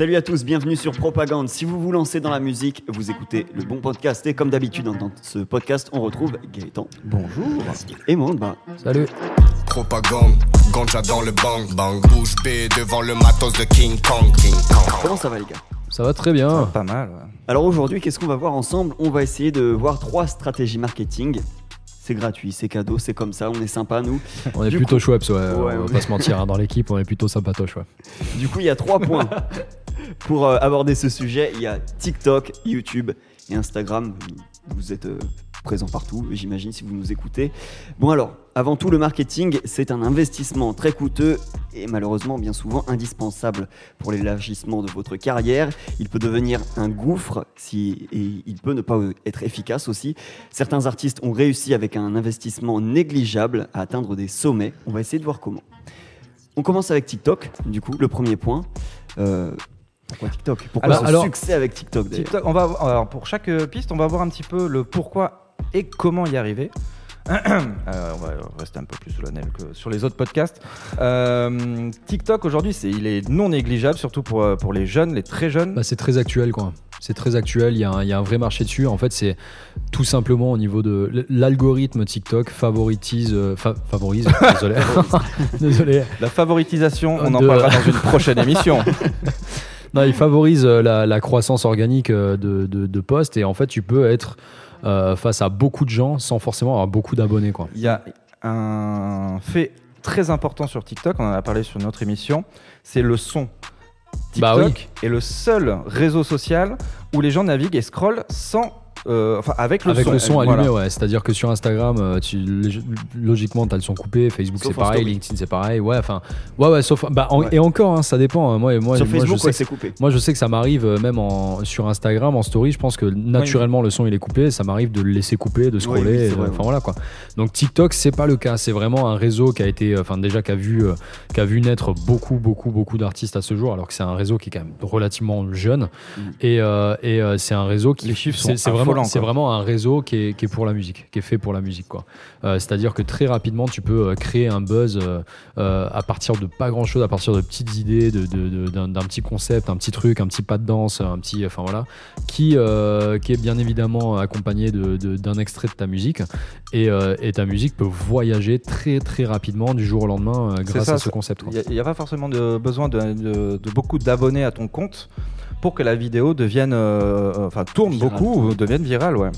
Salut à tous, bienvenue sur Propagande. Si vous vous lancez dans la musique, vous écoutez le bon podcast. Et comme d'habitude, dans ce podcast, on retrouve Gaëtan. Bonjour. Et Monde. Salut. Propagande, ganja dans le bang bang, bouge B devant le matos de King Kong, King Kong. Comment ça va les gars? Ça va très bien. Pas mal. ouais. Alors aujourd'hui, qu'est-ce qu'on va voir ensemble? On va essayer de voir trois stratégies marketing. C'est gratuit, c'est cadeau, c'est comme ça, on est sympa nous. On est Du plutôt coup- choueps, ouais. Ouais, on ouais. va pas se mentir, hein, dans l'équipe, on est plutôt sympatoche, ouais. Du coup, il y a trois points pour euh, aborder ce sujet. Il y a TikTok, YouTube et Instagram. Vous êtes euh, présents partout, j'imagine, si vous nous écoutez. Bon alors, avant tout, le marketing, c'est un investissement très coûteux et malheureusement bien souvent indispensable pour l'élargissement de votre carrière. Il peut devenir un gouffre si, et il peut ne pas être efficace aussi. Certains artistes ont réussi avec un investissement négligeable à atteindre des sommets. On va essayer de voir comment. On commence avec TikTok, du coup, le premier point. Euh, pourquoi TikTok? Pourquoi Alors- ce alors- succès avec TikTok TikTok, on va, alors pour chaque euh, piste, on va voir un petit peu le pourquoi et comment y arriver. Euh, on va rester un peu plus solennel que sur les autres podcasts. Euh, TikTok aujourd'hui, c'est, il est non négligeable, surtout pour, pour les jeunes, les très jeunes. Bah, c'est très actuel, quoi. C'est très actuel, il y, a un- il y a un vrai marché dessus. En fait, c'est tout simplement au niveau de l'algorithme TikTok favorise, euh, fa- favorise, désolé, désolé. La favoritisation, on en parlera dans une prochaine émission. Non, il favorise euh, la, la croissance organique euh, de, de, de posts et en fait, tu peux être euh, face à beaucoup de gens sans forcément avoir beaucoup d'abonnés, quoi. Il y a un fait très important sur TikTok, on en a parlé sur notre émission, c'est le son. TikTok Bah oui. est le seul réseau social où les gens naviguent et scrollent sans, euh, enfin avec le Avec son. le son Voilà. allumé, ouais. C'est-à-dire que sur Instagram, euh, tu, logiquement, tu as le son coupé. Facebook, c'est pareil. story. LinkedIn, c'est pareil. Ouais, enfin, ouais, ouais, sauf. Bah, en- Ouais. Et encore, hein, ça dépend. hein. Moi, moi, Sur moi, Facebook, je ouais, sais c'est coupé. Moi, je sais que ça m'arrive euh, même en, sur Instagram, en story. Je pense que naturellement, le son il est coupé. Ça m'arrive de le laisser couper, de scroller. oui, c'est Enfin voilà quoi. Donc TikTok, c'est pas le cas. C'est vraiment un réseau qui a été, enfin déjà qui a vu, euh, qui a vu naître beaucoup, beaucoup, beaucoup d'artistes à ce jour. Alors que c'est un réseau qui est quand même relativement jeune. Mhm. Et, euh, et euh, c'est un réseau qui, Les chiffres c'est- sont c'est vraiment, c'est vraiment un réseau qui est, qui est pour la musique, qui est fait pour la musique quoi. Euh, C'est-à-dire que très rapidement, tu peux euh, créer un buzz euh, à partir de pas grand chose, à partir de petites idées, de- de- de- d'un d'un petit concept, un petit truc, un petit pas de danse, un petit, enfin voilà, qui, euh, qui est bien évidemment accompagné de- de- d'un extrait de ta musique. Et, euh, et ta musique peut voyager très très rapidement du jour au lendemain euh, grâce ça, à ce concept. Il n'y a, pas forcément de besoin de, de- de beaucoup d'abonnés à ton compte pour que la vidéo devienne, euh, enfin tourne beaucoup, ou virale, ouais.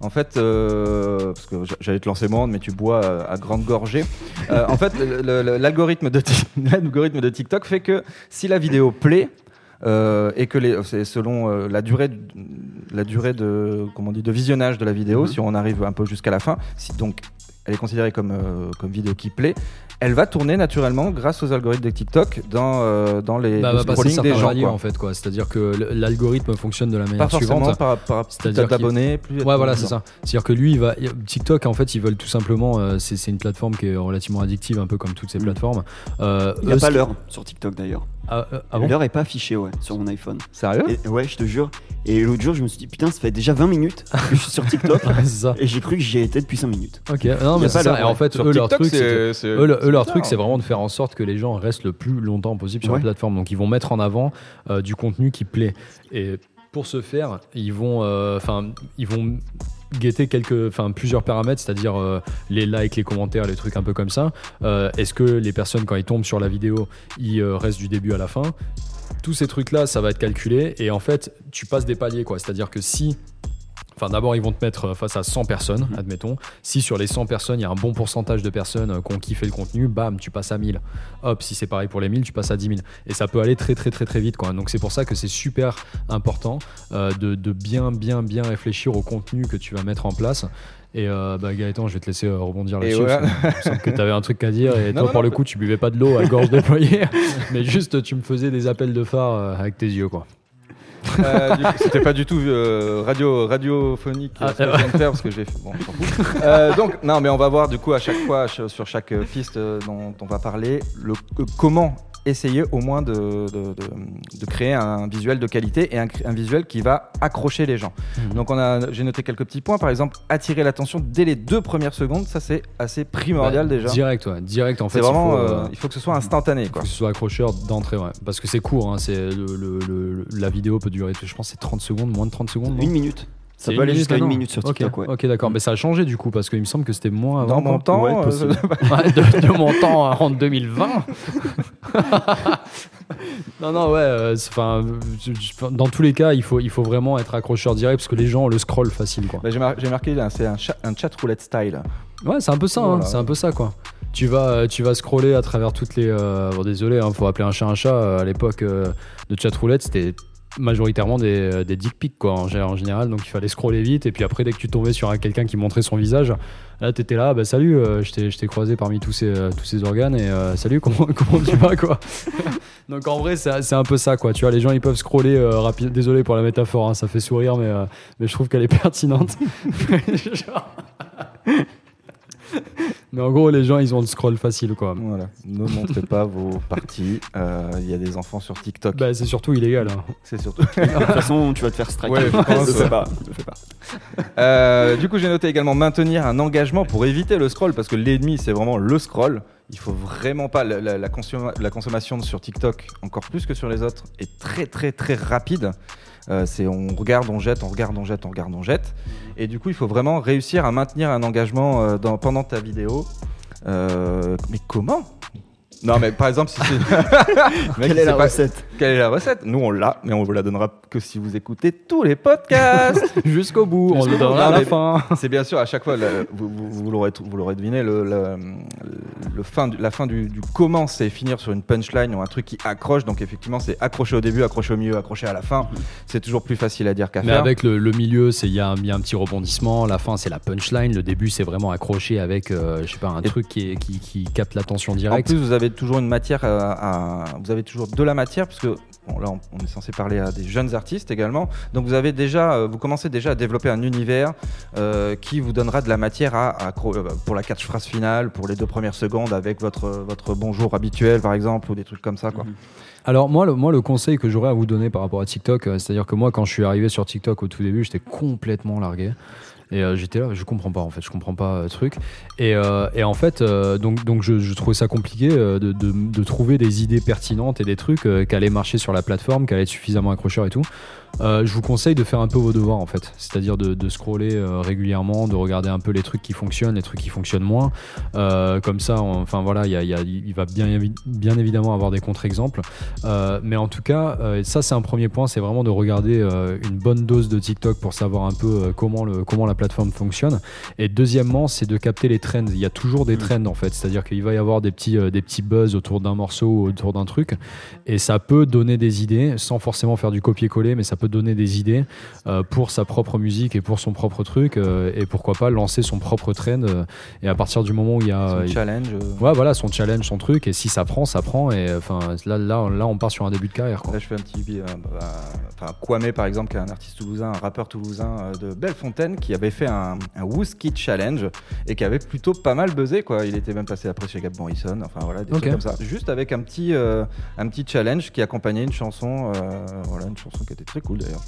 En fait, euh, parce que j'allais te lancer monde, mais tu bois euh, à grande gorgée. Euh, en fait, l'algorithme de, de TikTok fait que si la vidéo plaît, euh, et que les, c'est selon euh, la durée, du- la durée de, comment on dit, de visionnage de la vidéo, Mhm. si on arrive un peu jusqu'à la fin, si donc elle est considérée comme, euh, comme vidéo qui plaît, elle va tourner naturellement grâce aux algorithmes de TikTok dans, euh, dans les Bah, va passer scrolling des gens. quoi. en fait quoi. C'est-à-dire que l'algorithme fonctionne de la Pas manière forcément suivante. par, par plus C'est-à-dire d'abonnés, plus. Ouais, voilà, c'est ça. C'est-à-dire que lui, il va TikTok, en fait, ils veulent tout simplement. euh, c'est c'est une plateforme qui est relativement addictive, un peu comme toutes ces Mm. plateformes. Euh, Il n'y a eux, pas l'heure sur TikTok d'ailleurs. Ah, euh, ah bon? L'heure est pas affichée ouais, sur mon iPhone. Sérieux? Et, ouais, je te jure. Et l'autre jour, je me suis dit, putain, ça fait déjà 20 minutes que je suis sur TikTok. Ouais, c'est ça. et j'ai cru que j'y étais depuis 5 minutes. Ok, non, mais c'est pas ça. Et en fait, Sur eux, leur TikTok, truc, c'est que- c'est- c'est- eux, le- eux, c'est leur truc, c'est vraiment de faire en sorte que les gens restent le plus longtemps possible sur Ouais. la plateforme. Donc, ils vont mettre en avant euh, du contenu qui plaît. Et pour ce faire, ils vont, euh, enfin, ils vont guetter quelques, enfin, plusieurs paramètres, c'est-à-dire euh, les likes, les commentaires, les trucs un peu comme ça. Euh, Est-ce que les personnes, quand ils tombent sur la vidéo, ils euh, restent du début à la fin? Tous ces trucs-là, ça va être calculé. Et en fait, tu passes des paliers, quoi. C'est-à-dire que si Enfin, d'abord, ils vont te mettre face à 100 personnes, Mhm. admettons. Si sur les 100 personnes, il y a un bon pourcentage de personnes euh, qui ont kiffé le contenu, bam, tu passes à 1000. Hop, si c'est pareil pour les 1000, tu passes à 10 000. Et ça peut aller très, très, très, très vite. Quoi. Donc, c'est pour ça que c'est super important euh, de, de bien, bien, bien réfléchir au contenu que tu vas mettre en place. Et euh, bah, Gaëtan, je vais te laisser euh, rebondir là-dessus. parce que Il me semble que tu avais un truc à dire. Et Non, toi, non, pour non, le coup, tu buvais pas de l'eau à gorge déployée. mais juste, tu me faisais des appels de phare euh, avec tes yeux. quoi. Euh, du coup, C'était pas du tout euh, radio, radiophonique euh, Ah, ce que je viens de faire parce que j'ai. Bon. Euh, donc, non, mais on va voir du coup à chaque fois ch- sur chaque euh, piste euh, dont on va parler le euh, comment essayer au moins de, de- de- de créer un visuel de qualité et un, un visuel qui va accrocher les gens. Mhm. Donc on a, j'ai noté quelques petits points. Par exemple, attirer l'attention dès les deux premières secondes, ça c'est assez primordial Bah, déjà. Direct, ouais. Direct, en fait. C'est vraiment, il faut, euh, euh, il faut que ce soit instantané. faut Quoi. que ce soit accrocheur d'entrée, ouais. Parce que c'est court, hein, c'est le, le- le- la vidéo peut durer, je pense, c'est 30 secondes, moins de 30 secondes. Une minute. Ça peut aller jusqu'à une minute sur Ok, TikTok. ouais. Ok, d'accord. Mais ça a changé du coup, parce qu'il me semble que c'était moins avant. Dans mon temps, Ouais, euh, possible. Ouais, de, de mon temps en 2020. non, non, ouais. euh, Enfin, dans tous les cas, il faut, il faut vraiment être accrocheur direct parce que les gens le scroll facile, quoi. bah, j'ai, mar- j'ai marqué, c'est un, chat- un chat roulette style. Ouais, c'est un peu ça. hein, c'est un peu ça, quoi. Tu vas, euh, tu vas scroller à travers toutes les. euh, bon, désolé, il faut appeler un chat un chat. à l'époque euh, de chatroulette, c'était majoritairement des, euh, des dick pics, quoi, en, gé- en général. Donc il fallait scroller vite. Et puis après, dès que tu tombais sur un- quelqu'un qui montrait son visage, là, t'étais là, bah salut, euh, je t'ai- croisé parmi tous ces, euh, tous ces organes. Et euh, salut, comment, comment tu vas, quoi? Donc en vrai, c'est c'est un peu ça, quoi. Tu vois, les gens, ils peuvent scroller euh, rapide. Désolé pour la métaphore, hein, ça fait sourire, mais, mais je trouve qu'elle est pertinente. Genre- mais en gros, les gens, ils ont le scroll facile, quoi. Voilà. Ne montrez pas vos parties. Euh, Il y a des enfants sur TikTok. Bah, c'est surtout illégal. hein. c'est surtout. De toute façon, tu vas te faire strike. Ouais, je pense, le fais ouais. pas. le fais pas. Euh, du coup, j'ai noté également maintenir un engagement pour éviter le scroll parce que l'ennemi, c'est vraiment le scroll. Il faut vraiment pas. La, la- la consomma- la consommation sur TikTok, encore plus que sur les autres, est très très très rapide. Euh, c'est on regarde, on jette, on regarde, on jette, on regarde, on jette. Et du coup, il faut vraiment réussir à maintenir un engagement euh, dans- pendant ta vidéo. Euh, mais comment? Non, mais par exemple, si c'est. Quelle est la pas- recette? Quelle est la recette? Nous, on l'a, mais on vous la donnera que si vous écoutez tous les podcasts. Jusqu'au bout, on le donnera à la mais- fin. C'est bien sûr à chaque fois, le- vous, vous- vous l'aurez vous l'aurez deviné, le, le- le fin du- la fin du, du comment c'est finir sur une punchline ou un truc qui accroche. Donc effectivement, c'est accrocher au début, accrocher au milieu, accrocher à la fin. C'est toujours plus facile à dire qu'à Mais faire. avec le, le milieu, c'est il y, a un- il y a un petit rebondissement. La fin, c'est la punchline. Le début, c'est vraiment accroché avec, euh, je sais pas, un Et- truc qui, est- qui, qui capte l'attention En directe. plus, vous avez toujours une matière à, à- vous avez toujours de la matière parce que bon, là, on, est censé parler à des jeunes artistes également. Donc, vous avez déjà, euh, vous commencez déjà à développer un univers euh, qui vous donnera de la matière euh, pour la catchphrase finale, pour les deux premières secondes avec votre votre bonjour habituel par exemple ou des trucs comme ça quoi. Alors moi le, moi, le conseil que j'aurais à vous donner par rapport à TikTok, c'est-à-dire que moi, quand je suis arrivé sur TikTok au tout début, j'étais complètement largué. Et euh, j'étais là, je comprends pas en fait, je comprends pas euh, truc. Et, euh, et en fait, euh, donc, donc je, je trouvais ça compliqué de, de- trouver des idées pertinentes et des trucs qui allaient marcher sur la plateforme, qui allaient être suffisamment accrocheurs et tout. Je vous conseille de faire un peu vos devoirs en fait, c'est-à-dire de, scroller régulièrement, de regarder un peu les trucs qui fonctionnent, les trucs qui fonctionnent moins. Comme ça, enfin voilà, il y a- y va bien, bien évidemment avoir des contre-exemples. Mais en tout cas, ça c'est un premier point, c'est vraiment de regarder une bonne dose de TikTok pour savoir un peu comment, le, comment la plateforme fonctionne. Et deuxièmement, c'est de capter les trends. Il y a toujours des trends en fait, c'est-à-dire qu'il va y avoir des petits, euh, des petits buzz autour d'un morceau ou autour d'un truc. Et ça peut donner des idées, sans forcément faire du copier-coller, mais ça peut donner des idées euh, pour sa propre musique et pour son propre truc. euh, et pourquoi pas lancer son propre trend. et à partir du moment où il y a. Son challenge. Ouais, voilà, son challenge, son truc, et si ça prend, ça prend, et enfin là, là, là, on part sur un début de carrière. Quoi. Là, je fais un petit. euh, bah, Enfin, Kwame, par exemple, qui est un artiste toulousain, un rappeur toulousain de Bellefontaine, qui avait fait un, un Wooski Challenge et qui avait plutôt pas mal buzzé. Quoi. Il était même passé après chez Gab Morrison, enfin voilà, des Ok. trucs comme ça. Juste avec un petit, euh, un petit challenge qui accompagnait une chanson, euh, voilà, une chanson qui était très cool d'ailleurs.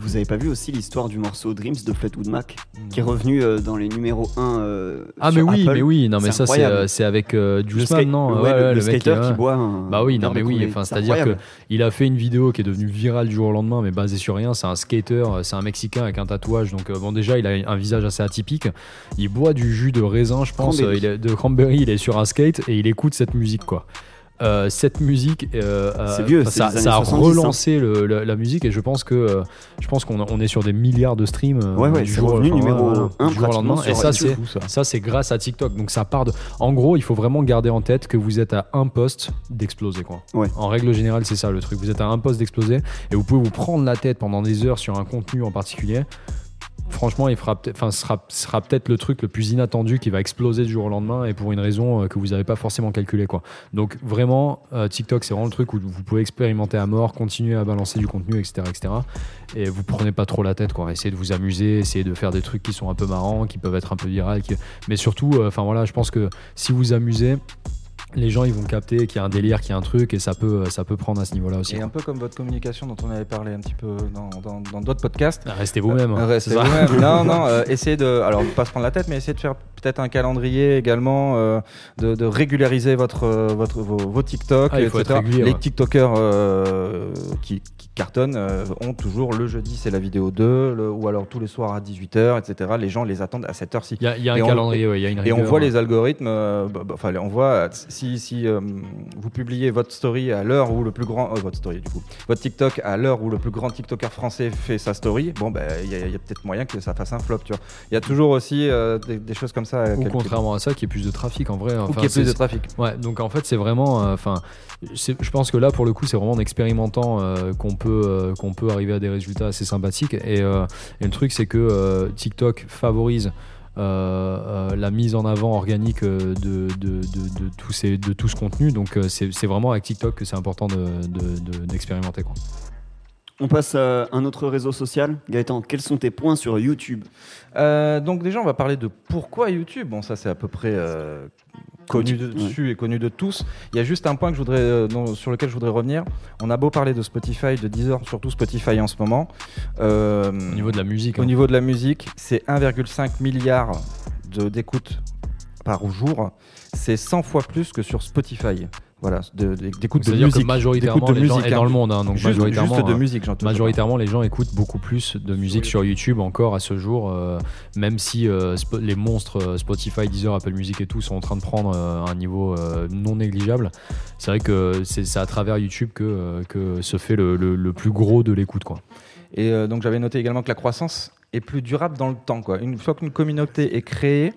Vous avez pas vu aussi l'histoire du morceau Dreams de Fleetwood Mac qui est revenu euh, dans les numéros 1 euh, Ah, mais oui, Apple mais oui, non, mais ça, c'est euh, c'est avec euh, Juice Man, non ouais, Ouais, le, skater qui boit un Bah oui, non, mais oui, enfin, c'est-à-dire que il a fait une vidéo qui est devenue virale du jour au lendemain, mais basée sur rien. C'est un skater, euh, c'est un Mexicain avec un tatouage. Donc, euh, bon, déjà, il a un visage assez atypique. Il boit du jus de raisin, je pense, Cranberry. euh, il est- de cranberry. Il est sur un skate et il écoute cette musique, quoi. Euh, cette musique, euh, euh, vieux, ça, a 70, relancé le- la, la musique et je pense que je pense qu'on on est sur des milliards de streams. Ouais, ouais, du jour- numéro du au lendemain. Et ça, c'est ça. ça, c'est grâce à TikTok. Donc ça part de. En gros, il faut vraiment garder en tête que vous êtes à un poste d'exploser, quoi. Ouais. En règle générale, c'est ça le truc. Vous êtes à un poste d'exploser et vous pouvez vous prendre la tête pendant des heures sur un contenu en particulier. Franchement, il fera enfin, sera, sera peut-être le truc le plus inattendu qui va exploser du jour au lendemain et pour une raison euh, que vous n'avez pas forcément calculé, quoi. Donc vraiment, euh, TikTok, c'est vraiment le truc où vous pouvez expérimenter à mort, continuer à balancer du contenu, etc., etc. Et vous prenez pas trop la tête, quoi. Essayez de vous amuser, essayez de faire des trucs qui sont un peu marrants, qui peuvent être un peu virales, mais surtout, euh, enfin voilà, je pense que si vous amusez, les gens ils vont capter qu'il y a un délire, qu'il y a un truc et ça peut, ça peut prendre à ce niveau-là aussi. Et quoi. un peu comme votre communication dont on avait parlé un petit peu dans dans- dans d'autres podcasts. Ah, Restez vous-même. Euh, hein, restez vous-même. non, non, euh, essayez de, alors pas se prendre la tête, mais essayez de faire peut-être un calendrier également, euh, de, de régulariser votre, euh, votre, vos, vos TikTok, Ah, etc. régulier, Les ouais. TikTokers euh, qui, qui cartonnent euh, ont toujours le jeudi, c'est la vidéo 2, le- ou alors tous les soirs à 18h, etc. Les gens les attendent à cette heure-ci. Il y a, il y a un on- calendrier, ouais, il y a une Et on voit les algorithmes, euh, bah, bah, enfin on voit euh, si, si euh, vous publiez votre story à l'heure où le plus grand, euh, votre story du coup, votre TikTok à l'heure où le plus grand TikToker français fait sa story, bon ben il y a, y peut-être moyen que ça fasse un flop, tu vois. Il y a toujours aussi euh, des, des choses comme ça. Ou contrairement à ça, qui est plus de trafic en vrai. Ou Enfin, qu'il y ait plus de trafic. Ouais, donc en fait, c'est vraiment. Enfin, je pense que là, pour le coup, c'est vraiment en expérimentant qu'on peut, qu'on peut arriver à des résultats assez sympathiques. Et, et le truc, c'est que TikTok favorise. Euh, euh, la mise en avant organique euh, de, de, de, de tout, ces, de tout ce contenu. Donc, euh, c'est c'est vraiment avec TikTok que c'est important d'expérimenter. De, de, d'expérimenter quoi. On passe à un autre réseau social. Gaëtan, quels sont tes points sur YouTube? Euh, donc déjà on va parler de pourquoi YouTube? Bon ça c'est à peu près euh, connu Connu, dessus et connu de tous. Il y a juste un point que je voudrais, euh, sur lequel je voudrais revenir. On a beau parler de Spotify, de Deezer, surtout Spotify en ce moment. Euh, Au niveau de la musique. Au hein. niveau de la musique, c'est 1,5 milliard de- d'écoutes par jour. C'est 100 fois plus que sur Spotify. Voilà, de- de- de, musique. majoritairement, de les gens, et dans hein. le monde, hein, donc Juste, majoritairement, juste de hein, musique, j'entends. Majoritairement, les gens écoutent beaucoup plus de musique sur YouTube encore à ce jour, euh, même si euh, les monstres euh, Spotify, Deezer, Apple Music et tout sont en train de prendre euh, un niveau euh, non négligeable. C'est vrai que c'est c'est à travers YouTube que, euh, que se fait le, le- le plus gros de l'écoute. quoi. Et euh, donc j'avais noté également que la croissance est plus durable dans le temps. Quoi. Une fois qu'une communauté est créée,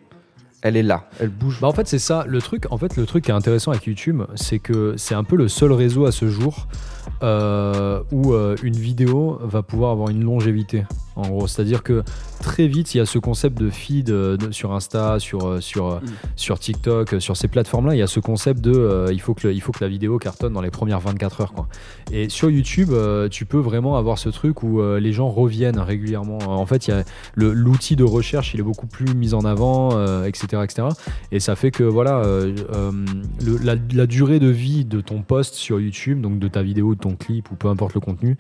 elle est là, elle bouge. Bah en fait c'est ça le truc en fait le truc qui est intéressant avec YouTube c'est que c'est un peu le seul réseau à ce jour euh, où euh, une vidéo va pouvoir avoir une longévité en gros. C'est à dire que très vite il y a ce concept de feed euh, de- sur Insta sur euh, sur euh, Mm. sur TikTok sur ces plateformes là il y a ce concept de euh, il faut que le- il faut que la vidéo cartonne dans les premières 24 heures quoi. Et sur YouTube euh, tu peux vraiment avoir ce truc où les gens reviennent régulièrement. En fait il y a le- l'outil de recherche il est beaucoup plus mis en avant etc etc et ça fait que voilà le- la, la durée de vie de ton post sur YouTube donc de ta vidéo de ton clip ou peu importe le contenu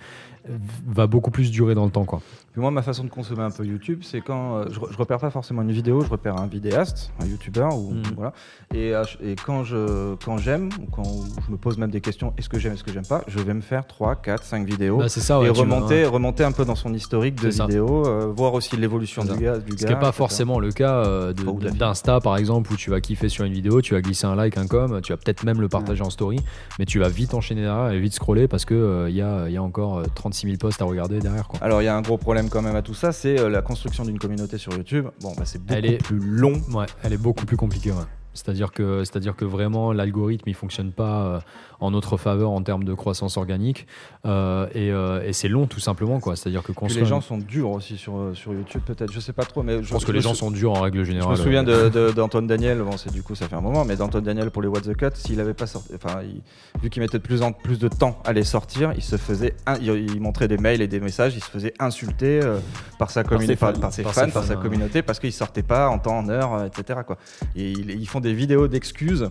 va beaucoup plus durer dans le temps quoi Puis moi, ma façon de consommer un peu YouTube, c'est quand euh, je, je repère pas forcément une vidéo, je repère un vidéaste, un YouTuber, ou Mm. voilà. Et, euh, et quand je quand j'aime, ou quand je me pose même des questions, est-ce que j'aime, est-ce que j'aime pas, je vais me faire 3, 4, 5 vidéos. Bah, c'est ça ouais, et remonter, ouais. remonter un peu dans son historique de vidéos, euh, voir aussi l'évolution du gars. Du Ce qui n'est pas etc. forcément le cas euh, d'Insta par exemple où tu vas kiffer sur une vidéo, tu vas glisser un like, un com, tu vas peut-être même le partager en story, mais tu vas vite enchaîner derrière et vite scroller parce que euh, il y, a, il y a encore euh, 36 000 posts à regarder derrière quoi. Alors il y a un gros problème quand même à tout ça, c'est euh, la construction d'une communauté sur YouTube. Bon, bah, c'est beaucoup Elle est- plus long. Ouais, elle est beaucoup plus compliquée. Ouais. C'est-à-dire que, c'est-à-dire que vraiment l'algorithme il fonctionne pas euh, en notre faveur en termes de croissance organique euh, et, euh, et c'est long tout simplement quoi. C'est-à-dire que les gens sont durs aussi sur, sur YouTube, peut-être. Je sais pas trop, mais je pense que les gens sou- sont durs en règle Je générale. me souviens d'Antoine Daniel, bon, c'est du coup ça fait un moment, mais d'Antoine Daniel pour les What the Cut, s'il avait pas sorti, enfin, il- vu qu'il mettait de plus en plus de temps à les sortir, il se faisait, un- il, il montrait des mails et des messages, il se faisait insulter euh, par sa communauté, ses fans. par, par ses Par fans, par sa communauté, parce qu'il sortait pas en temps, en heure, etc. Quoi. Et ils, ils font des vidéos d'excuses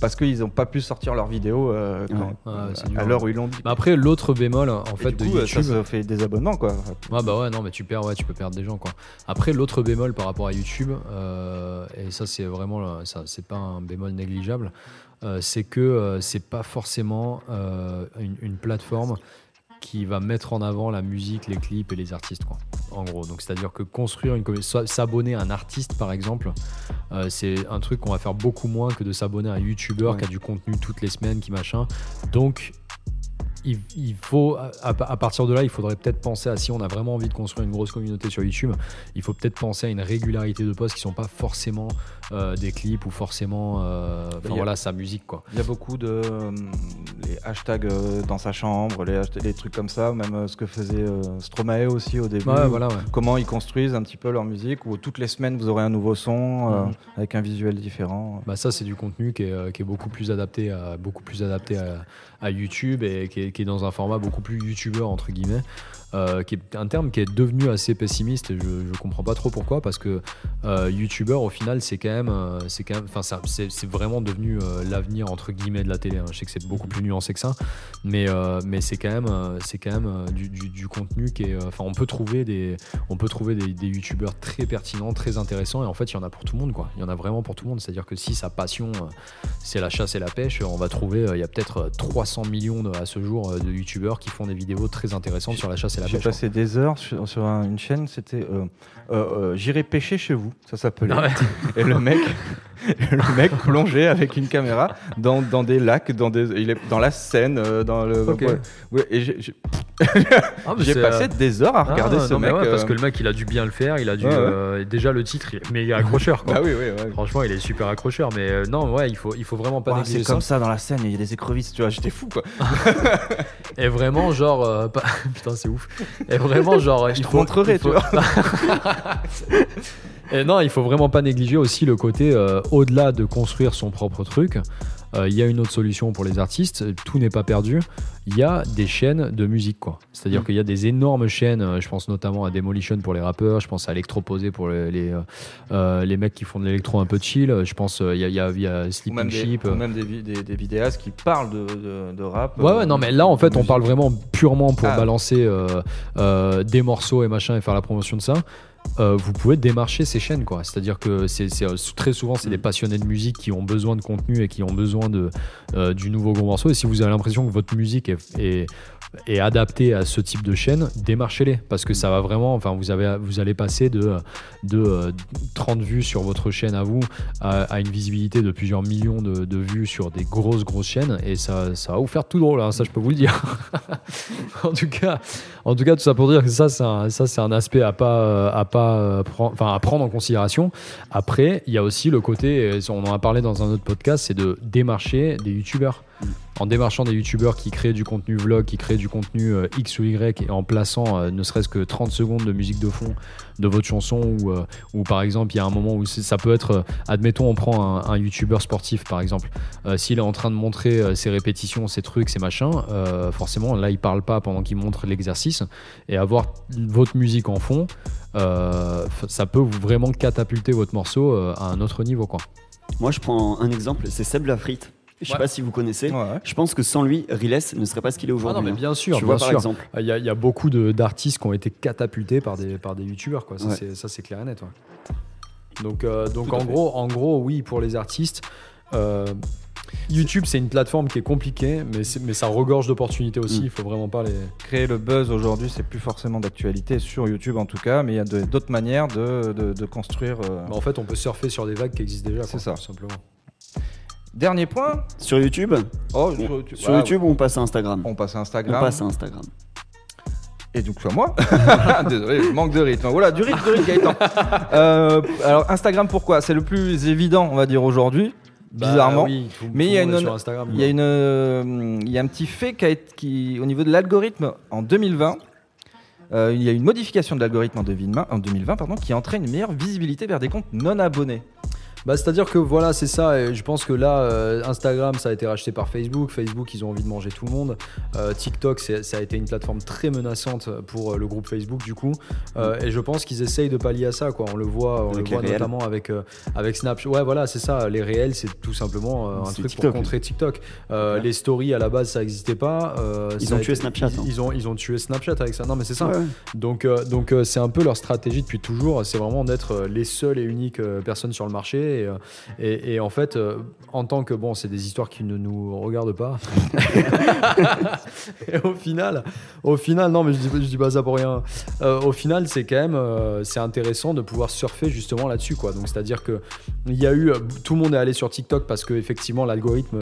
parce qu'ils ont pas pu sortir leurs vidéos euh, quand- Ouais, à l'heure où ils l'ont dit. bah après l'autre bémol en Et fait du de coup, YouTube. ça fait des abonnements, quoi. Ouais bah ouais non mais tu perds ouais tu peux perdre des gens quoi. Après l'autre bémol par rapport à YouTube euh, et ça c'est vraiment euh, ça c'est pas un bémol négligeable euh, c'est que c'est pas forcément une, une plateforme qui va mettre en avant la musique, les clips et les artistes quoi. En gros donc c'est à dire que construire une communauté, s'abonner à un artiste par exemple euh, c'est un truc qu'on va faire beaucoup moins que de s'abonner à un YouTuber Ouais. qui a du contenu toutes les semaines qui machin donc il, il faut, à, à partir de là, il faudrait peut-être penser à si on a vraiment envie de construire une grosse communauté sur YouTube, il faut peut-être penser à une régularité de posts qui sont pas forcément euh, des clips ou forcément, euh, a- voilà, sa musique quoi. Il y a beaucoup de euh, les hashtags dans sa chambre, les, trucs comme ça, même ce que faisait Stromae aussi au début. Ouais, voilà, ouais. Comment ils construisent un petit peu leur musique, où toutes les semaines vous aurez un nouveau son Mhm. avec un visuel différent. Bah ça c'est du contenu qui est, qui est beaucoup plus adapté à beaucoup plus adapté à, à YouTube et qui est, qui est dans un format beaucoup plus youtubeur entre guillemets. Euh, qui est un terme qui est devenu assez pessimiste et je, je comprends pas trop pourquoi parce que euh, youtubeur au final c'est quand même euh, c'est quand même enfin c'est vraiment devenu l'avenir entre guillemets de la télé hein. je sais que c'est beaucoup plus nuancé que ça mais mais c'est quand même c'est quand même du, du- du contenu qui est enfin on peut trouver des on peut trouver des, des youtubeurs très pertinents très intéressants et en fait il y en a pour tout le monde quoi il y en a vraiment pour tout le monde c'est à dire que si sa passion c'est la chasse et la pêche on va trouver il y a peut-être euh, 300 millions de- à ce jour de youtubeurs qui font des vidéos très intéressantes sur la chasse la J'ai pêche quoi. passé des heures sur, sur un- une chaîne, c'était euh, euh, euh, J'irai pêcher chez vous, ça s'appelait. Ah ouais. Et le mec, le mec plongeait avec une caméra dans, dans des lacs, dans, des, il est dans la Seine, dans le. Ok. ouais, ouais, et j'ai- j'ai Ah, mais passé euh, des heures à regarder ah, ce non, mais mec. ouais, parce que le mec il a dû bien le faire il a dû Ouais, ouais. euh, déjà le titre il est méga accrocheur quoi Bah oui, oui, ouais. Franchement, il est super accrocheur, mais euh, non, ouais, il faut, il faut vraiment pas négliger c'est ça. comme ça dans la Seine, il y a des écrevisses, tu vois, j'étais fou quoi. Et vraiment, genre, euh, pas- putain, c'est ouf. Et vraiment, genre, il te faut montrerai, il faut- tu Et non, il faut vraiment pas négliger aussi le côté euh, au-delà de construire son propre truc. Euh, Il y a une autre solution pour les artistes. Tout n'est pas perdu. Il y a des chaînes de musique, quoi. C'est-à-dire Mm. qu'il y a des énormes chaînes. euh, Je pense notamment à Demolition pour les rappeurs. Je pense à Electroposé pour les, les, euh, euh, les mecs qui font de l'électro un peu chill. Je pense euh, il y a, il y a, y a Ou Sleeping même, des, Sheep. ou même des, vi- des, des vidéastes qui parlent de, de, de rap. Ouais, euh, ouais, non, mais là, en fait, on musique. parle vraiment purement pour Ah. balancer euh, euh, des morceaux et machin et faire la promotion de ça. Euh, vous pouvez démarcher ces chaînes, quoi. C'est-à-dire que c'est euh, très souvent, c'est des passionnés de musique qui ont besoin de contenu et qui ont besoin de, euh, du nouveau gros morceau. Et si vous avez l'impression que votre musique est, est, est adaptée à ce type de chaîne, démarchez-les. Parce que ça va vraiment, enfin, vous, avez, vous allez passer de, de euh, 30 vues sur votre chaîne à vous à, à une visibilité de plusieurs millions de, de vues sur des grosses, grosses chaînes. Et ça, ça va vous faire tout drôle, hein, ça, je peux vous le dire. en, tout cas, en tout cas, tout ça pour dire que ça, c'est un, ça, c'est un aspect à pas, à pas euh, à prendre en considération. Après, il y a aussi le côté, euh, on en a parlé dans un autre podcast, c'est de démarcher des youtubeurs. En démarchant des youtubeurs qui créent du contenu vlog, qui créent du contenu euh, X ou Y, et en plaçant euh, ne serait-ce que 30 secondes de musique de fond de votre chanson, ou, euh, par exemple, il y a un moment où ça peut être, admettons, on prend un, un youtubeur sportif par exemple, s'il est en train de montrer ses répétitions, ses trucs, ses machins, forcément là il parle pas pendant qu'il montre l'exercice, et avoir votre musique en fond, ça peut vraiment catapulter votre morceau à un autre niveau quoi. Moi, je prends un exemple, c'est Seb Lafrite. Je sais Ouais. pas si vous connaissez. Ouais, ouais. Je pense que sans lui, Riles ne serait pas ce qu'il est Ah aujourd'hui. non mais hein. bien sûr, tu bien vois par sûr. exemple. Il y, a- il y a beaucoup d'artistes qui ont été catapultés par des, par des youtubeurs, quoi. Ça, Ouais. c'est- clair et net. ouais. Donc, euh, donc en, fait. gros, en gros, oui, pour les artistes, euh, YouTube, c'est une plateforme qui est compliquée, mais, mais ça regorge d'opportunités aussi. Mm. Il faut vraiment pas les. Créer le buzz aujourd'hui, c'est plus forcément d'actualité sur YouTube en tout cas, mais il y a d'autres manières de, de- de construire. euh. Mais en fait, on peut surfer sur des vagues qui existent déjà. C'est ça. Tout simplement. Dernier point. Sur YouTube, Oh, sur YouTube, sur voilà, YouTube, on passe à Instagram. on passe à On Instagram. passe à Instagram. Et donc soit moi. Désolé, je manque de rythme. Voilà, du rythme, du rythme, Gaëtan. Euh, alors Instagram, pourquoi? C'est le plus évident, on va dire aujourd'hui. Bizarrement. Bah oui, tout- Mais tout il y a une- sur Instagram. Il y a une, euh, il y a un petit fait qui, a été- qui, au niveau de l'algorithme en 2020, euh, il y a une modification de l'algorithme en 2020, en 2020 pardon, qui entraîne une meilleure visibilité vers des comptes non abonnés. Bah, C'est-à-dire que voilà, c'est ça. Et je pense que là, euh, Instagram, ça a été racheté par Facebook. Facebook, ils ont envie de manger tout le monde. Euh, TikTok, ça a été une plateforme très menaçante pour euh, le groupe Facebook, du coup. Euh, et je pense qu'ils essayent de pallier à ça. Quoi. On le voit, on Avec le voit réels. notamment avec, avec Snapchat. Ouais, voilà, c'est ça. Les réels, c'est tout simplement un truc TikTok. pour contrer TikTok. Ouais. Les stories, à la base, ça n'existait pas. Ils ont tué été- Snapchat, Ils, hein. ils ont, ils ont tué Snapchat avec ça. Non, mais c'est ça. Ouais. Donc, donc c'est un peu leur stratégie depuis toujours, c'est vraiment d'être les seules et uniques personnes sur le marché. Et, euh, et- et en fait, euh, en tant que bon, c'est des histoires qui ne nous regardent pas. et au final, au final, non, mais je dis, je dis pas ça pour rien. Euh, au final, c'est quand même, euh, c'est intéressant de pouvoir surfer justement là-dessus, quoi. Donc, c'est-à-dire que il y a eu, tout le monde est allé sur TikTok parce que effectivement, l'algorithme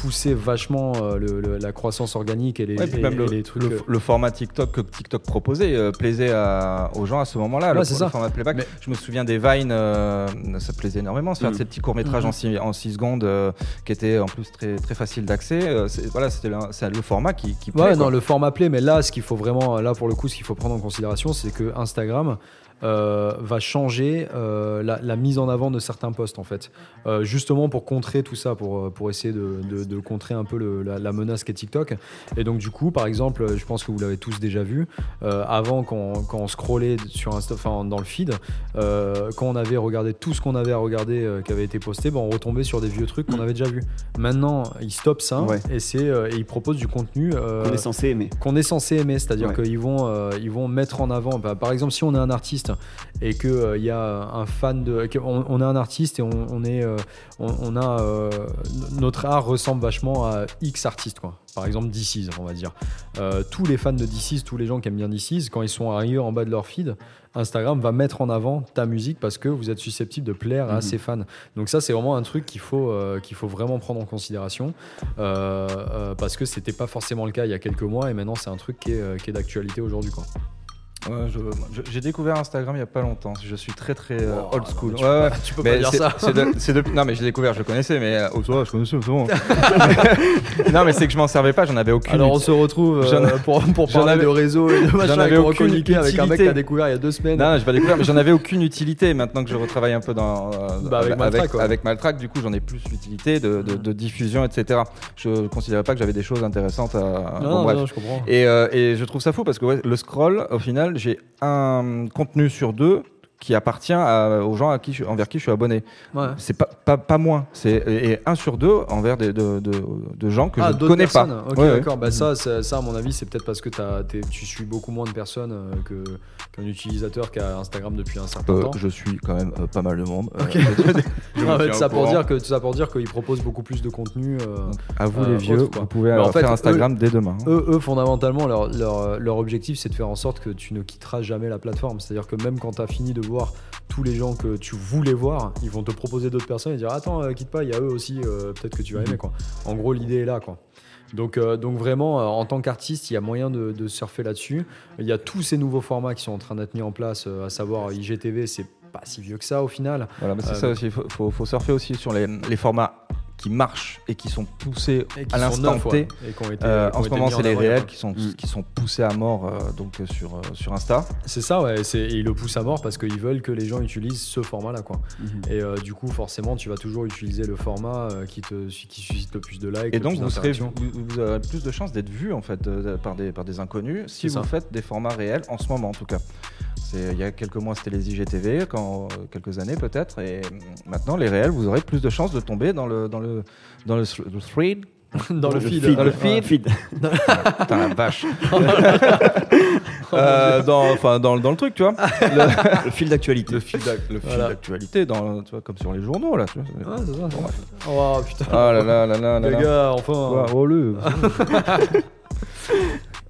poussait vachement euh, le- le- la croissance organique et les, Ouais, puis et- même et le, les trucs. le- le format TikTok que TikTok proposait euh, plaisait à- aux gens à ce moment-là. Ouais, le, ça. format playback. Mais- Je me souviens des Vines, euh, ça plaisait énormément, se faire Mm. ces petits courts-métrages en 6 en six secondes euh, qui étaient en plus très, très faciles d'accès. Euh, voilà, c'était le, format qui, qui plaît. Ouais, quoi. non, le format play, mais là, ce qu'il faut vraiment, là pour le coup, ce qu'il faut prendre en considération, c'est que Instagram euh, va changer euh, la, la mise en avant de certains posts en fait, Euh, justement pour contrer tout ça, pour, pour essayer de, de- de contrer un peu le- la, la menace qu'est TikTok. Et donc du coup, par exemple, je pense que vous l'avez tous déjà vu, avant quand, on- quand on scrollait sur Insta, enfin, dans le feed, quand on avait regardé tout ce qu'on avait à regarder qui avait été posté, ben, on retombait sur des vieux trucs qu'on avait déjà vus. Maintenant, ils stoppent ça Ouais. et, c'est, et ils proposent du contenu euh, On est censé aimer. qu'on est censé aimer, c'est-à-dire Ouais. qu'ils vont, ils vont mettre en avant. bah, par exemple, si on est un artiste et qu'il il y a un fan de, on, un artiste et on, on est, euh, on, on a euh, notre art ressemble vachement à X artistes quoi. Par exemple, DC's, on va dire. Euh, tous les fans de DC's, tous les gens qui aiment bien DC's, quand ils sont arrivés en bas de leur feed, Instagram va mettre en avant ta musique parce que vous êtes susceptible de plaire à Mhm. ses fans. Donc ça, c'est vraiment un truc qu'il faut, euh, qu'il faut vraiment prendre en considération euh, euh, parce que c'était pas forcément le cas il y a quelques mois et maintenant c'est un truc qui est, euh, qui est d'actualité aujourd'hui. quoi. Ouais, J'ai découvert Instagram il y a pas longtemps. Je suis très très euh, Oh, old non, school. mais tu Ouais, peux ouais. pas- tu peux Mais pas dire c'est- ça. c'est de- c'est de- Non, mais je l'ai découvert, je le connaissais, mais euh, oh, ça va, je connaissais, c'est bon. non, mais c'est que je m'en servais pas, j'en avais aucune. Alors on se retrouve euh, J'en pour, pour j'en parler avais- de réseau et de machin avais pour aucune communiquer avec un mec utilité. qui a découvert il y a deux semaines. Non, j'ai pas découvert, mais j'en avais aucune utilité. Maintenant que je retravaille un peu dans, euh, Bah, avec Maltrack, avec Maltrack, du coup, j'en ai plus l'utilité de, de- de diffusion, etc. Je considérais pas que j'avais des choses intéressantes à. non, bon, non, bref. non, je comprends. Et, euh, et je trouve ça fou parce que ouais, le scroll, au final, j'ai un contenu sur deux qui appartient à- aux gens à qui je- envers qui je suis abonné. Ouais. C'est pas, pas, pas moins. C'est et un sur deux envers des, de, de, de gens que ah, je ne connais personnes. pas. Ok, Ouais, ouais. d'accord. Bah, ça, ça, à mon avis, c'est peut-être parce que tu suis beaucoup moins de personnes euh, qu'un utilisateur qui a Instagram depuis un certain Euh, temps. je suis quand même euh, pas mal de monde. Ok. je me mais tiens au ça, pour dire que, ça pour dire qu'ils proposent beaucoup plus de contenu. À vous les vieux, autre, vous pouvez en fait, faire Instagram dès demain. hein. Eux, eux, fondamentalement, leur, leur, leur objectif, c'est de faire en sorte que tu ne quitteras jamais la plateforme. C'est-à-dire que même quand tu as fini de voir tous les gens que tu voulais voir, ils vont te proposer d'autres personnes et dire Attends, euh, quitte pas, il y a eux aussi, euh, peut-être que tu vas aimer. Quoi. En gros, l'idée est là. Quoi. Donc, euh, donc vraiment, en tant qu'artiste, il y a moyen de, de surfer là-dessus. Il y a tous ces nouveaux formats qui sont en train d'être mis en place, à savoir IGTV, c'est pas si vieux que ça au final. Voilà, mais c'est ça aussi. Il faut, faut, faut surfer aussi sur les, les formats qui marchent et qui sont poussés qui à l'instant T. ouais, été- Euh, en ce moment, c'est les réels qui sont, Mm. qui sont poussés à mort euh, donc, euh, sur, euh, sur Insta. C'est ça, ouais. Et ils le poussent à mort parce qu'ils veulent que les gens utilisent ce format-là, quoi. Mhm. Et euh, du coup, forcément, tu vas toujours utiliser le format qui, te, qui suscite le plus de likes. Et donc, vous, serez, d'interactions. vous, vous aurez plus de chances d'être vu en fait, par, des, par des inconnus si vous ça. faites des formats réels, en ce moment en tout cas. Il y a quelques mois, c'était les IGTV, quand, quelques années peut-être, et maintenant, les réels, vous aurez plus de chances de tomber dans le, dans le, dans le, le thread. dans le feed. Dans le feed. Feed. Putain, la vache. Euh, dans, enfin, dans, dans le truc, tu vois. Le, Le fil d'actualité. le fil Voilà. d'actualité, tu vois, comme sur les journaux, là. Tu vois. Ouais, c'est ça. Bon, bref. Oh putain. Ah là là là là Les là. gars, enfin. Ouais, oh, le.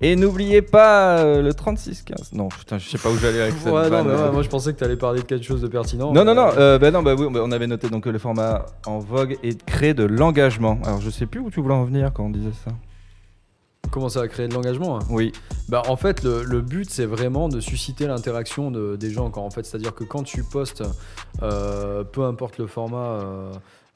Et n'oubliez pas euh, le 3615. Non, putain, je sais pas où j'allais avec cette Ouais, non, vanne. mais ouais, moi je pensais que t'allais parler de quelque chose de pertinent. Non, non, non, Euh, euh, bah non, bah oui, on avait noté donc que le format en vogue est de créer de l'engagement. Alors je sais plus où tu voulais en venir quand on disait ça. Comment ça va créer de l'engagement hein? Oui, Bah en fait le, le but c'est vraiment de susciter l'interaction de, des gens en fait c'est-à-dire que quand tu postes euh, peu importe le format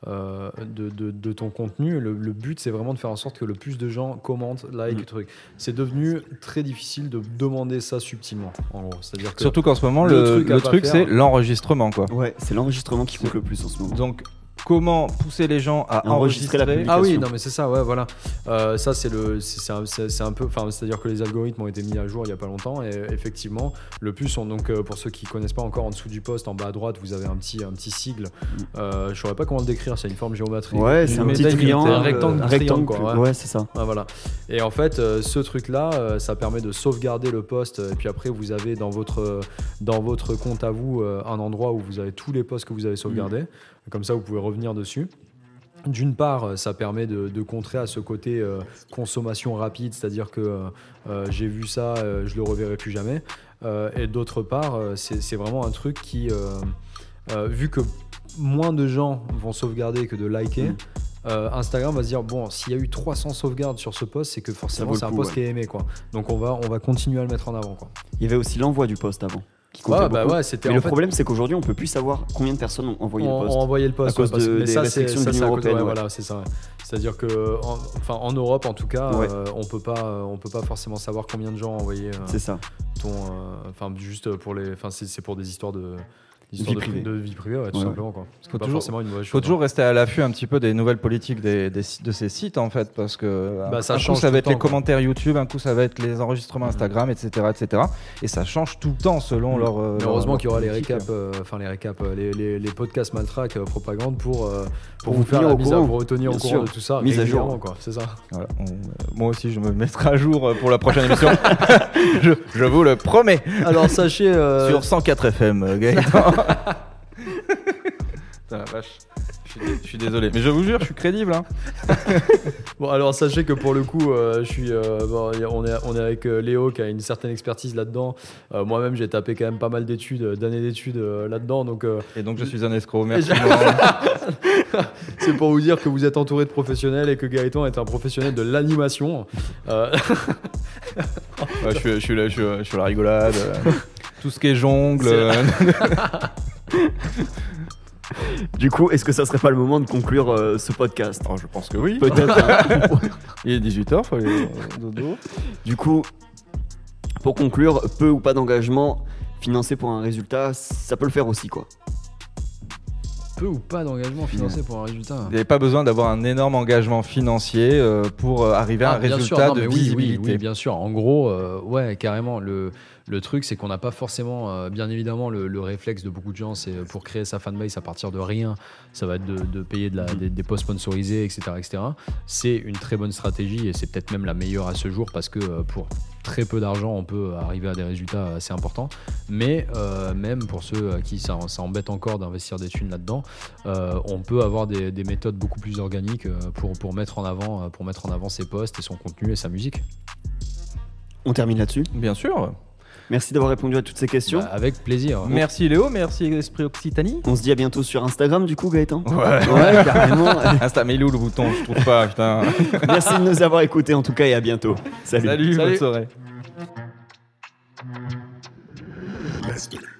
euh, de, de- de ton contenu le, le but c'est vraiment de faire en sorte que le plus de gens commentent like Mm. le truc c'est devenu très difficile de demander ça subtilement en gros c'est-à-dire que surtout qu'en ce moment, le le, truc à le c'est l'enregistrement, quoi. Ouais, c'est l'enregistrement qui coûte le plus en ce moment. Donc, comment pousser les gens à Enregistrer la publication. Ah oui, non mais c'est ça, ouais, voilà. Euh, ça c'est le, c'est c'est un, c'est- c'est un peu, enfin c'est-à-dire que les algorithmes ont été mis à jour il y a pas longtemps et effectivement le plus donc euh, pour ceux qui connaissent pas encore en dessous du poste en bas à droite vous avez un petit un petit sigle. Euh, je saurais pas comment le décrire, c'est une forme géométrique. Ouais, c'est un petit triangle. un rectangle, un du triangle, quoi, rectangle, ouais. ouais, c'est ça. Ah, voilà. Et en fait, euh, ce truc-là, euh, ça permet de sauvegarder le poste. Et puis après, vous avez dans votre, dans votre compte à vous euh, un endroit où vous avez tous les postes que vous avez sauvegardés. Comme ça, vous pouvez revenir dessus. D'une part, euh, ça permet de, de contrer à ce côté euh, consommation rapide, c'est-à-dire que euh, j'ai vu ça, euh, je le reverrai plus jamais. Et d'autre part, c'est vraiment un truc qui, vu que moins de gens vont sauvegarder que de liker, Mm. euh, Instagram va se dire bon, s'il y a eu 300 sauvegardes sur ce post, c'est que forcément c'est un post ouais. qui est aimé, quoi. Donc on va, on va continuer à le mettre en avant, quoi. Il y avait aussi l'envoi du post avant. Qui comptait Ouais, bah ouais, Mais le fait- problème, c'est qu'aujourd'hui, on peut plus savoir combien de personnes ont envoyé on, le post. on envoyait le post À cause ouais, de- des ça, restrictions de l'Union européenne, voilà c'est ça C'est-à-dire que, en, enfin, en Europe, en tout cas, euh, on peut pas, on peut pas forcément savoir combien de gens ont envoyé euh, C'est ça. ton, euh, enfin, juste pour les, enfin, c'est pour des histoires de, Vie de, privée. de vie privée, ouais, tout Ouais, ouais. simplement quoi. Faut pas toujours- forcément une mauvaise Il faut chose. toujours hein. rester à l'affût un petit peu des nouvelles politiques des, des de ces sites en fait parce que Bah, un- ça un change coup ça va être les temps, commentaires YouTube, un coup ça va être les enregistrements Mhm. Instagram, etc., etc. Et ça change tout le temps selon Mhm. leur. euh, Mais heureusement qu'il y aura les récaps, euh, enfin les récaps, euh, les, les, les podcasts maltrack euh, propagande pour, euh, pour, Pour vous vous faire la mise à pour vous tenir au Bien courant sûr. de tout ça. Mise à jour. quoi. C'est ça. Voilà, moi aussi je me mettrai à jour pour la prochaine émission. je, vous le promets. Alors sachez. Sur 104 FM, Gaëtan. Putain, la vache. Je suis, dé- je suis désolé, mais je vous jure, je suis crédible. Hein. Bon, alors sachez que pour le coup, euh, je suis, euh, bon, on, est, on est avec euh, Léo qui a une certaine expertise là-dedans. Moi-même, j'ai tapé quand même pas mal d'études, d'années d'études là-dedans. Donc, Et donc je suis un escroc. Merci. C'est pour vous dire que vous êtes entouré de professionnels et que Gaëtan est un professionnel de l'animation. Ouais, je, suis, je, suis la, je, suis, je suis la rigolade. Euh, tout ce qui est jongle. Euh, Du coup, est-ce que ça serait pas le moment de conclure euh, ce podcast? Oh, je pense que oui. Peut-être. hein. Il est 18h, faut aller au dodo. Du coup, pour conclure, peu ou pas d'engagement financé pour un résultat, ça peut le faire aussi, quoi. Peu ou pas d'engagement financé pour un résultat. Il n'y avait pas besoin d'avoir un énorme engagement financier euh, pour euh, arriver à un Ah, sûr, résultat non, de mais oui, oui, visibilité. oui, bien sûr. En gros, euh, ouais, carrément. Le, le truc, c'est qu'on n'a pas forcément, euh, bien évidemment, le, le réflexe de beaucoup de gens, c'est pour créer sa fanbase à partir de rien, ça va être de, de payer de la- des, des posts sponsorisés, etc. etc. C'est une très bonne stratégie et c'est peut-être même la meilleure à ce jour parce que euh, pour très peu d'argent, on peut arriver à des résultats assez importants. Mais euh, même pour ceux à qui ça, ça embête encore d'investir des thunes là-dedans, euh, on peut avoir des, des méthodes beaucoup plus organiques euh, pour, pour, mettre en avant, pour mettre en avant ses posts et son contenu et sa musique. On termine là-dessus? Bien sûr. Merci d'avoir répondu à toutes ces questions. Bah, avec plaisir. Merci Léo, merci Esprit Occitanie. On se dit à bientôt sur Instagram, du coup, Gaëtan. Ouais. Ouais, carrément. Insta, mais il est où le bouton Je trouve pas, putain. Merci de nous avoir écoutés en tout cas et à bientôt. Salut. Salut, bonne Salut. soirée. Let's do it.